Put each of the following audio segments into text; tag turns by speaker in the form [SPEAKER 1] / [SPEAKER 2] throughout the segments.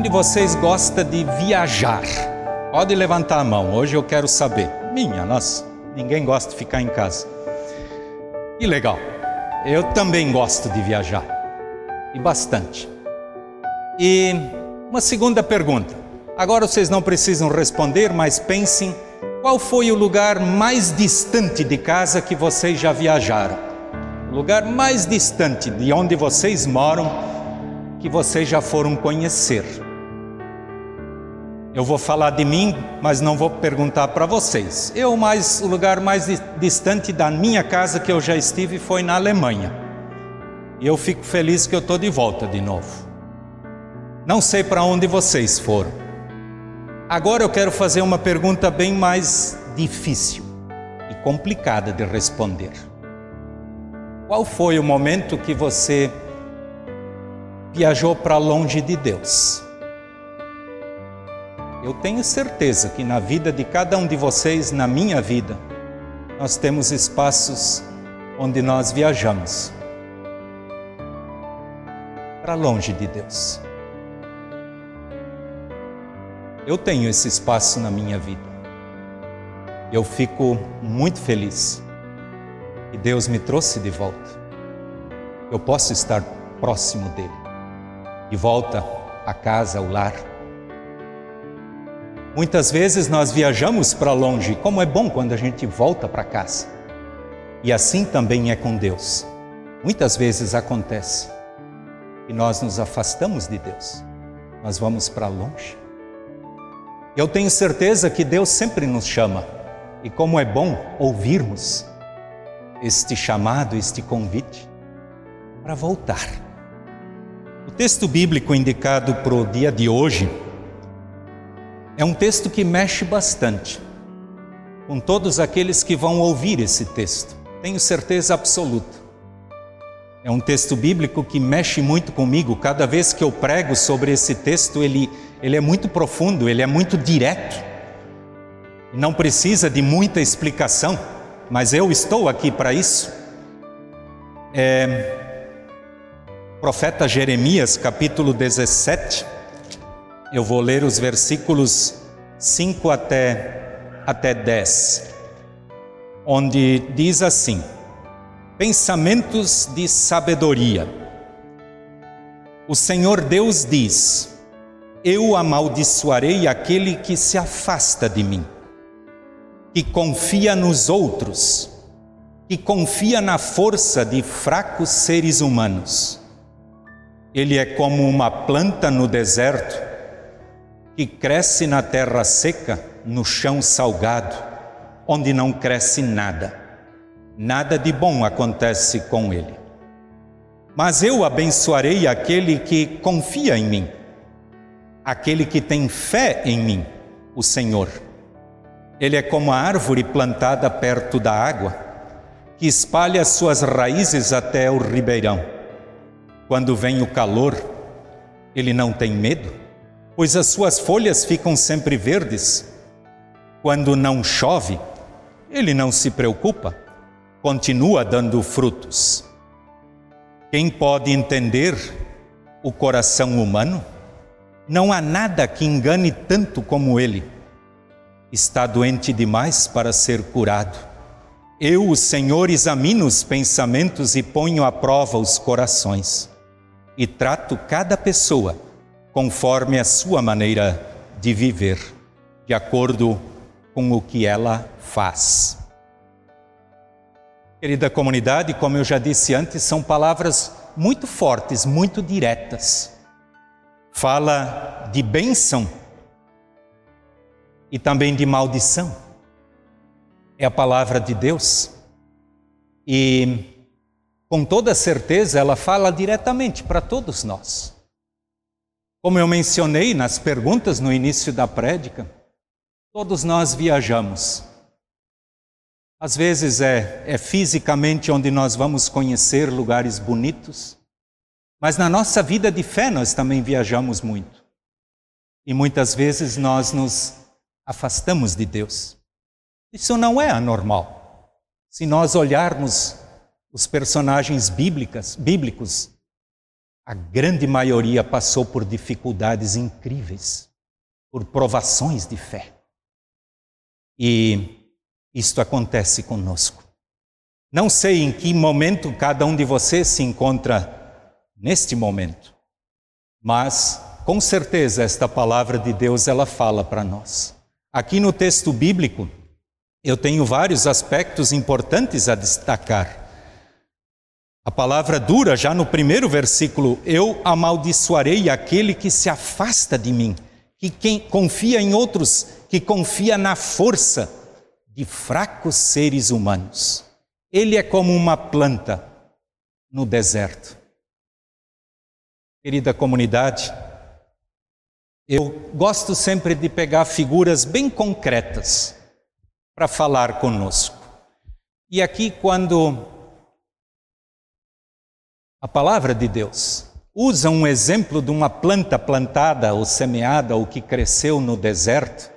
[SPEAKER 1] Quem de vocês gosta de viajar? Pode levantar a mão, hoje eu quero saber. Minha, nossa, ninguém gosta de ficar em casa. Que legal, eu também gosto de viajar, e bastante. E uma segunda pergunta, agora vocês não precisam responder, mas pensem qual foi o lugar mais distante de casa que vocês já viajaram? O lugar mais distante de onde vocês moram que vocês já foram conhecer. Eu vou falar de mim, mas não vou perguntar para vocês. Eu mais o lugar mais distante da minha casa que eu já estive foi na Alemanha. E eu fico feliz que eu estou de volta de novo. Não sei para onde vocês foram. Agora eu quero fazer uma pergunta bem mais difícil e complicada de responder. Qual foi o momento que você viajou para longe de Deus? Eu tenho certeza que na vida de cada um de vocês, na minha vida, nós temos espaços onde nós viajamos para longe de Deus. Eu tenho esse espaço na minha vida. Eu fico muito feliz que Deus me trouxe de volta. Eu posso estar próximo dele, de volta à casa, ao lar. Muitas vezes nós viajamos para longe, como é bom quando a gente volta para casa. E assim também é com Deus. Muitas vezes acontece que nós nos afastamos de Deus, nós vamos para longe. Eu tenho certeza que Deus sempre nos chama, e como é bom ouvirmos este chamado, este convite, para voltar. O texto bíblico indicado para o dia de hoje é um texto que mexe bastante com todos aqueles que vão ouvir esse texto, tenho certeza absoluta. É um texto bíblico que mexe muito comigo. Cada vez que eu prego sobre esse texto, ele, ele é muito profundo, ele é muito direto. Não precisa de muita explicação, mas eu estou aqui para isso. É, profeta Jeremias, capítulo 17, eu vou ler os versículos 5 até, até 10, onde diz assim: Pensamentos de sabedoria. O Senhor Deus diz: Eu amaldiçoarei aquele que se afasta de mim, que confia nos outros, que confia na força de fracos seres humanos. Ele é como uma planta no deserto, que cresce na terra seca, no chão salgado, onde não cresce nada nada de bom acontece com ele. Mas eu abençoarei aquele que confia em mim, aquele que tem fé em mim, o Senhor. Ele é como a árvore plantada perto da água, que espalha suas raízes até o ribeirão. Quando vem o calor, ele não tem medo, pois as suas folhas ficam sempre verdes. Quando não chove, ele não se preocupa continua dando frutos. Quem pode entender o coração humano? Não há nada que engane tanto como ele. Está doente demais para ser curado. Eu, o Senhor, examino os pensamentos e ponho à prova os corações, e trato cada pessoa conforme a sua maneira de viver, de acordo com o que ela faz. Querida comunidade, como eu já disse antes, são palavras muito fortes, muito diretas. Fala de bênção e também de maldição. É a palavra de Deus. E com toda certeza ela fala diretamente para todos nós. Como eu mencionei nas perguntas no início da prédica, todos nós viajamos às vezes é, é fisicamente onde nós vamos conhecer lugares bonitos, mas na nossa vida de fé nós também viajamos muito. E muitas vezes nós nos afastamos de Deus. Isso não é anormal. Se nós olharmos os personagens bíblicas, bíblicos, a grande maioria passou por dificuldades incríveis, por provações de fé. E isto acontece conosco. Não sei em que momento cada um de vocês se encontra neste momento, mas com certeza esta palavra de Deus ela fala para nós. Aqui no texto bíblico, eu tenho vários aspectos importantes a destacar. A palavra dura já no primeiro versículo: Eu amaldiçoarei aquele que se afasta de mim, que quem confia em outros, que confia na força de fracos seres humanos. Ele é como uma planta no deserto. Querida comunidade, eu gosto sempre de pegar figuras bem concretas para falar conosco. E aqui, quando a palavra de Deus usa um exemplo de uma planta plantada ou semeada ou que cresceu no deserto,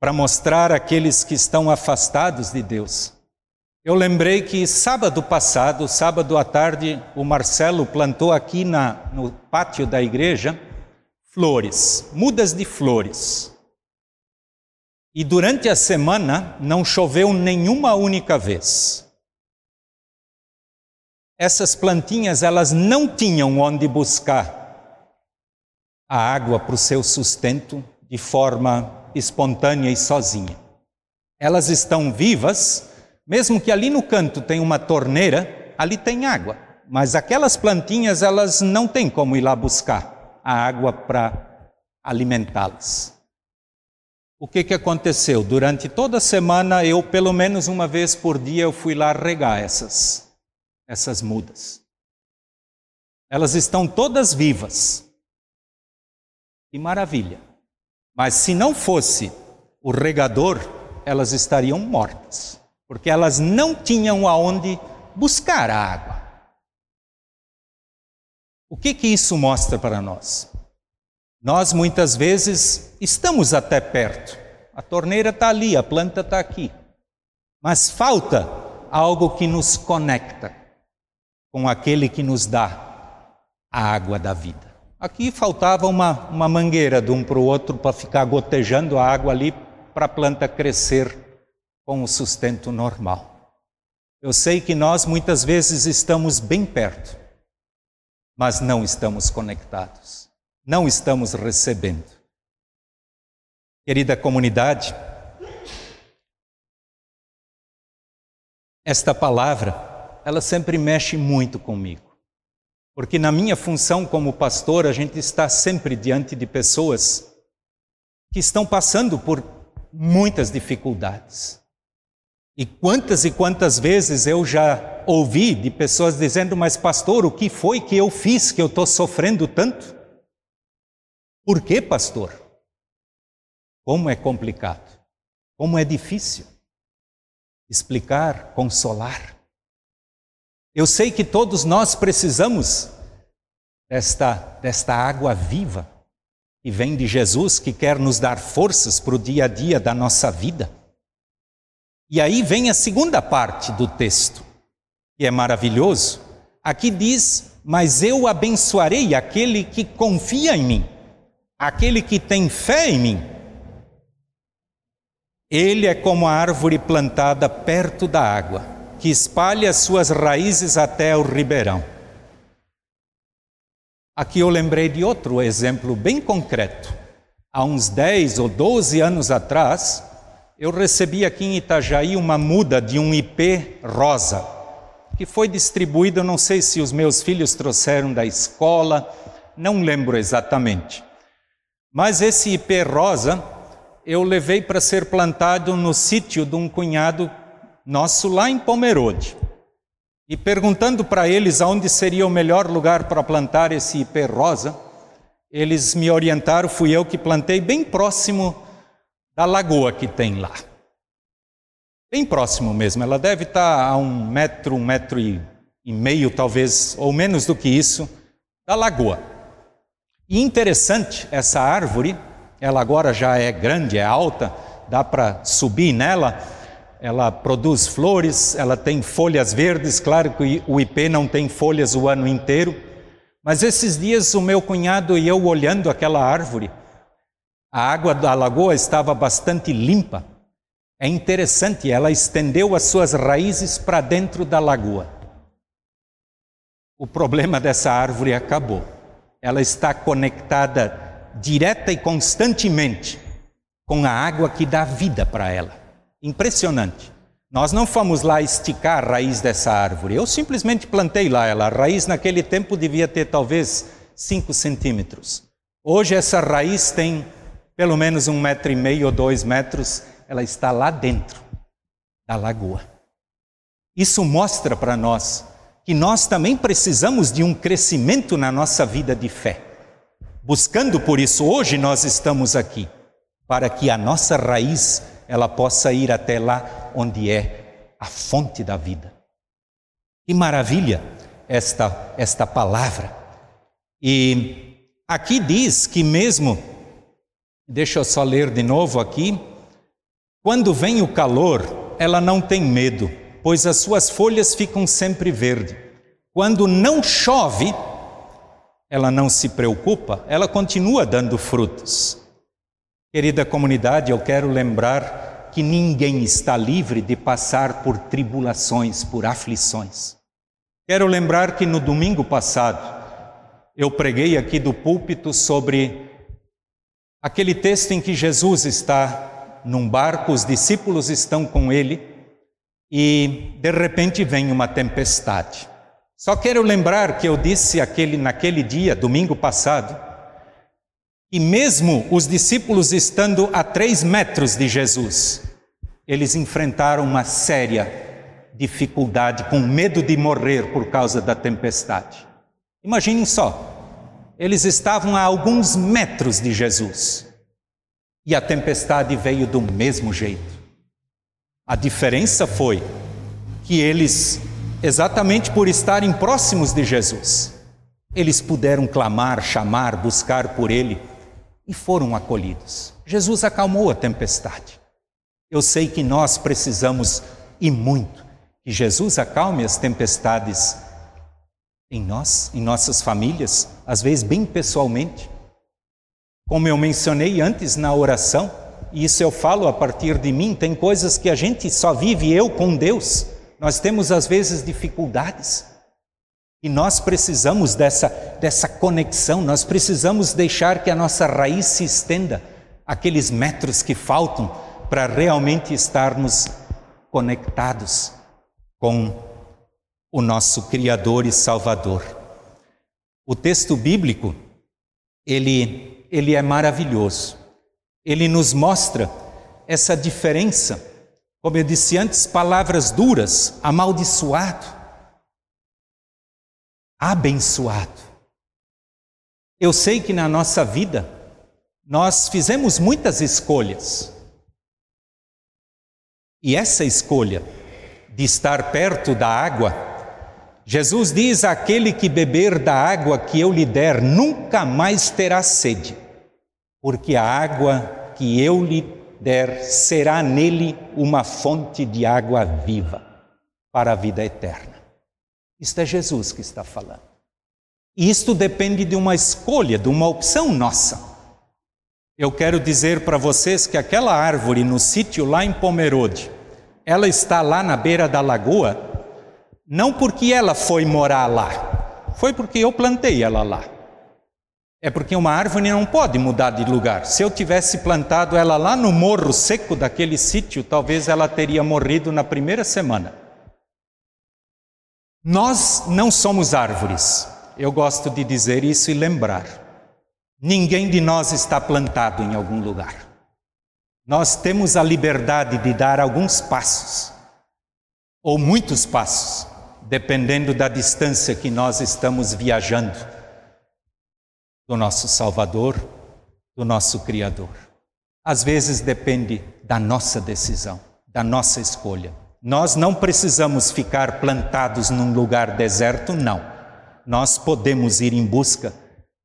[SPEAKER 1] para mostrar aqueles que estão afastados de Deus. Eu lembrei que sábado passado, sábado à tarde, o Marcelo plantou aqui na, no pátio da igreja flores, mudas de flores. E durante a semana não choveu nenhuma única vez. Essas plantinhas, elas não tinham onde buscar a água para o seu sustento de forma espontânea e sozinha. Elas estão vivas mesmo que ali no canto tem uma torneira, ali tem água. Mas aquelas plantinhas, elas não têm como ir lá buscar a água para alimentá-las. O que, que aconteceu? Durante toda a semana, eu, pelo menos uma vez por dia, eu fui lá regar essas, essas mudas. Elas estão todas vivas. Que maravilha. Mas se não fosse o regador, elas estariam mortas porque elas não tinham aonde buscar a água. O que que isso mostra para nós? Nós muitas vezes estamos até perto, a torneira está ali, a planta está aqui, mas falta algo que nos conecta com aquele que nos dá a água da vida. Aqui faltava uma, uma mangueira de um para o outro para ficar gotejando a água ali para a planta crescer com o sustento normal. Eu sei que nós muitas vezes estamos bem perto, mas não estamos conectados, não estamos recebendo. Querida comunidade, esta palavra, ela sempre mexe muito comigo. Porque na minha função como pastor, a gente está sempre diante de pessoas que estão passando por muitas dificuldades. E quantas e quantas vezes eu já ouvi de pessoas dizendo: Mas, pastor, o que foi que eu fiz que eu estou sofrendo tanto? Por que, pastor? Como é complicado, como é difícil explicar, consolar. Eu sei que todos nós precisamos desta, desta água viva que vem de Jesus, que quer nos dar forças para o dia a dia da nossa vida. E aí vem a segunda parte do texto, que é maravilhoso. Aqui diz: Mas eu abençoarei aquele que confia em mim, aquele que tem fé em mim. Ele é como a árvore plantada perto da água, que espalha suas raízes até o ribeirão. Aqui eu lembrei de outro exemplo bem concreto. Há uns 10 ou 12 anos atrás, eu recebi aqui em Itajaí uma muda de um IP rosa, que foi distribuída, não sei se os meus filhos trouxeram da escola, não lembro exatamente. Mas esse IP rosa eu levei para ser plantado no sítio de um cunhado nosso lá em Pomerode. E perguntando para eles aonde seria o melhor lugar para plantar esse IP rosa, eles me orientaram, fui eu que plantei bem próximo da lagoa que tem lá. Bem próximo mesmo, ela deve estar a um metro, um metro e, e meio, talvez, ou menos do que isso, da lagoa. E interessante, essa árvore, ela agora já é grande, é alta, dá para subir nela, ela produz flores, ela tem folhas verdes, claro que o IP não tem folhas o ano inteiro, Mas esses dias o meu cunhado e eu olhando aquela árvore, a água da lagoa estava bastante limpa. É interessante, ela estendeu as suas raízes para dentro da lagoa. O problema dessa árvore acabou. Ela está conectada direta e constantemente com a água que dá vida para ela. Impressionante. Nós não fomos lá esticar a raiz dessa árvore. Eu simplesmente plantei lá ela. A raiz naquele tempo devia ter talvez 5 centímetros. Hoje essa raiz tem pelo menos um metro e meio ou dois metros. Ela está lá dentro da lagoa. Isso mostra para nós que nós também precisamos de um crescimento na nossa vida de fé. Buscando por isso, hoje nós estamos aqui, para que a nossa raiz ela possa ir até lá onde é a fonte da vida. Que maravilha esta, esta palavra. E aqui diz que mesmo, deixa eu só ler de novo aqui, quando vem o calor, ela não tem medo, pois as suas folhas ficam sempre verdes. Quando não chove, ela não se preocupa, ela continua dando frutos. Querida comunidade, eu quero lembrar que ninguém está livre de passar por tribulações, por aflições. Quero lembrar que no domingo passado eu preguei aqui do púlpito sobre aquele texto em que Jesus está num barco, os discípulos estão com ele e de repente vem uma tempestade. Só quero lembrar que eu disse aquele naquele dia, domingo passado, e mesmo os discípulos estando a três metros de Jesus, eles enfrentaram uma séria dificuldade, com medo de morrer por causa da tempestade. Imaginem só, eles estavam a alguns metros de Jesus e a tempestade veio do mesmo jeito. A diferença foi que eles, exatamente por estarem próximos de Jesus, eles puderam clamar, chamar, buscar por Ele e foram acolhidos. Jesus acalmou a tempestade. Eu sei que nós precisamos e muito que Jesus acalme as tempestades em nós, em nossas famílias, às vezes bem pessoalmente. Como eu mencionei antes na oração, e isso eu falo a partir de mim, tem coisas que a gente só vive eu com Deus. Nós temos às vezes dificuldades. E nós precisamos dessa, dessa conexão, nós precisamos deixar que a nossa raiz se estenda aqueles metros que faltam para realmente estarmos conectados com o nosso Criador e Salvador. O texto bíblico, ele, ele é maravilhoso. Ele nos mostra essa diferença. Como eu disse antes, palavras duras, amaldiçoado abençoado. Eu sei que na nossa vida nós fizemos muitas escolhas. E essa escolha de estar perto da água, Jesus diz: aquele que beber da água que eu lhe der nunca mais terá sede, porque a água que eu lhe der será nele uma fonte de água viva para a vida eterna. Isto é Jesus que está falando. E isto depende de uma escolha, de uma opção nossa. Eu quero dizer para vocês que aquela árvore no sítio lá em Pomerode, ela está lá na beira da lagoa, não porque ela foi morar lá, foi porque eu plantei ela lá. É porque uma árvore não pode mudar de lugar. Se eu tivesse plantado ela lá no morro seco daquele sítio, talvez ela teria morrido na primeira semana. Nós não somos árvores. Eu gosto de dizer isso e lembrar. Ninguém de nós está plantado em algum lugar. Nós temos a liberdade de dar alguns passos, ou muitos passos, dependendo da distância que nós estamos viajando do nosso Salvador, do nosso Criador. Às vezes depende da nossa decisão, da nossa escolha. Nós não precisamos ficar plantados num lugar deserto, não. Nós podemos ir em busca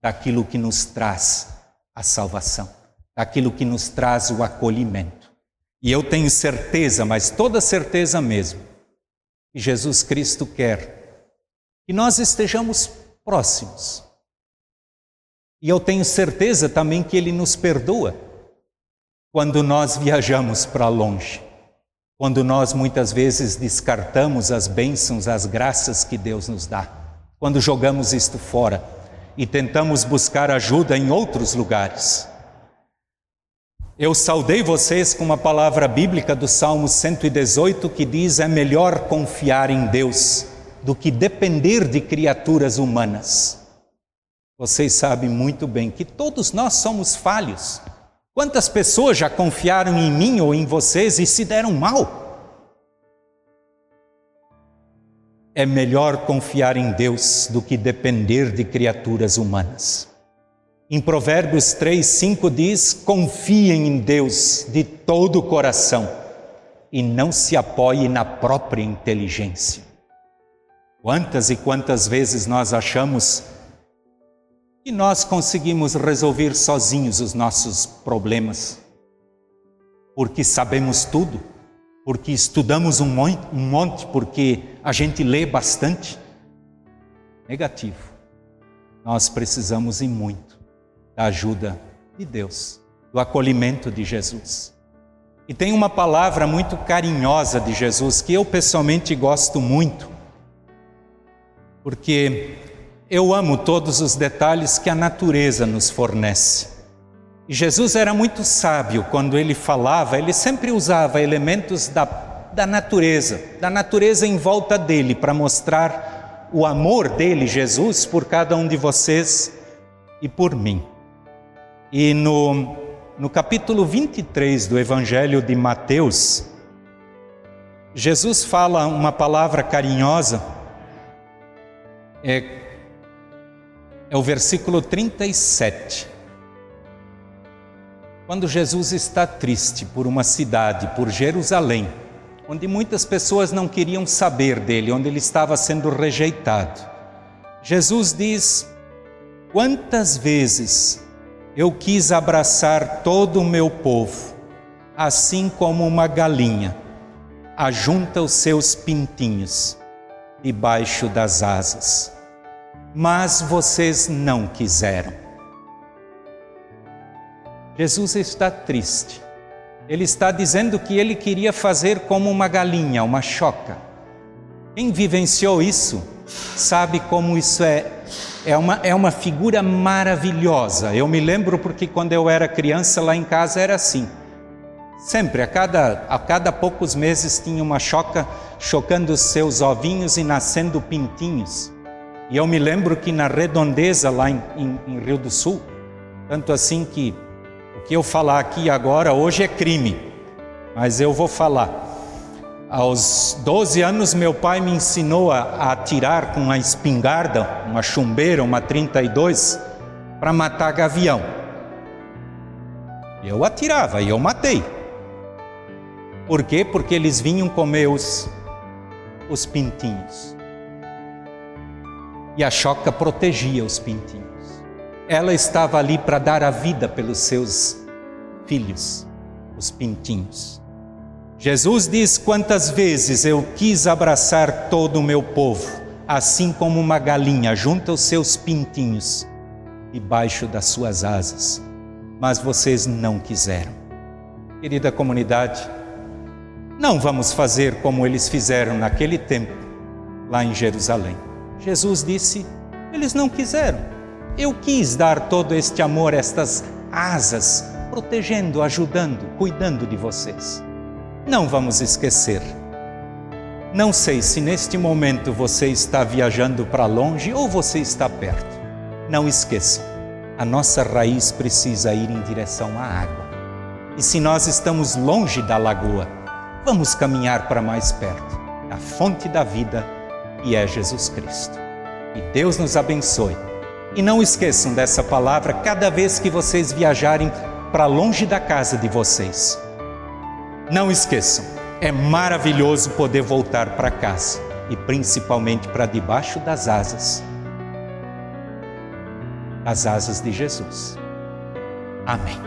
[SPEAKER 1] daquilo que nos traz a salvação, daquilo que nos traz o acolhimento. E eu tenho certeza, mas toda certeza mesmo, que Jesus Cristo quer que nós estejamos próximos, E eu tenho certeza também que Ele nos perdoa quando nós viajamos para longe, quando nós muitas vezes descartamos as bênçãos, as graças que Deus nos dá, quando jogamos isto fora e tentamos buscar ajuda em outros lugares. Eu saudei vocês com uma palavra bíblica do Salmo 118 que diz: é melhor confiar em Deus do que depender de criaturas humanas. Vocês sabem muito bem que todos nós somos falhos. Quantas pessoas já confiaram em mim ou em vocês e se deram mal? É melhor confiar em Deus do que depender de criaturas humanas. Em Provérbios 3, 5 diz: confiem em Deus de todo o coração e não se apoie na própria inteligência. Quantas e quantas vezes nós achamos que nós conseguimos resolver sozinhos os nossos problemas, porque sabemos tudo, porque estudamos um monte, porque a gente lê bastante? Negativo. Nós precisamos e muito da ajuda de Deus, do acolhimento de Jesus. E tem uma palavra muito carinhosa de Jesus que eu pessoalmente gosto muito, porque eu amo todos os detalhes que a natureza nos fornece. E Jesus era muito sábio quando ele falava, ele sempre usava elementos da, da natureza, da natureza em volta dele, para mostrar o amor dele, Jesus, por cada um de vocês e por mim. E no, no capítulo 23 do Evangelho de Mateus, Jesus fala uma palavra carinhosa, é, é o versículo 37. Quando Jesus está triste por uma cidade, por Jerusalém, onde muitas pessoas não queriam saber dele, onde ele estava sendo rejeitado, Jesus diz: Quantas vezes eu quis abraçar todo o meu povo, assim como uma galinha ajunta os seus pintinhos debaixo das asas. Mas vocês não quiseram. Jesus está triste. Ele está dizendo que ele queria fazer como uma galinha, uma choca. Quem vivenciou isso sabe como isso é é uma, é uma figura maravilhosa. Eu me lembro porque quando eu era criança lá em casa era assim. Sempre, a cada, a cada poucos meses tinha uma choca chocando seus ovinhos e nascendo pintinhos. E eu me lembro que na redondeza lá em, em, em Rio do Sul, tanto assim que o que eu falar aqui agora hoje é crime, mas eu vou falar. Aos 12 anos, meu pai me ensinou a, atirar com uma espingarda, uma chumbeira, uma 32, para matar gavião. Eu atirava e eu matei. Por quê? Porque eles vinham comer os, os pintinhos. E a choca protegia os pintinhos. Ela estava ali para dar a vida pelos seus filhos, os pintinhos. Jesus diz: Quantas vezes eu quis abraçar todo o meu povo, assim como uma galinha junta os seus pintinhos debaixo das suas asas, mas vocês não quiseram. Querida comunidade, não vamos fazer como eles fizeram naquele tempo, lá em Jerusalém. Jesus disse: Eles não quiseram. Eu quis dar todo este amor, estas asas, protegendo, ajudando, cuidando de vocês. Não vamos esquecer. Não sei se neste momento você está viajando para longe ou você está perto. Não esqueça, a nossa raiz precisa ir em direção à água. E se nós estamos longe da lagoa, vamos caminhar para mais perto, da fonte da vida, que é Jesus Cristo. E Deus nos abençoe. E não esqueçam dessa palavra cada vez que vocês viajarem para longe da casa de vocês. Não esqueçam, é maravilhoso poder voltar para casa e principalmente para debaixo das asas as asas de Jesus. Amém.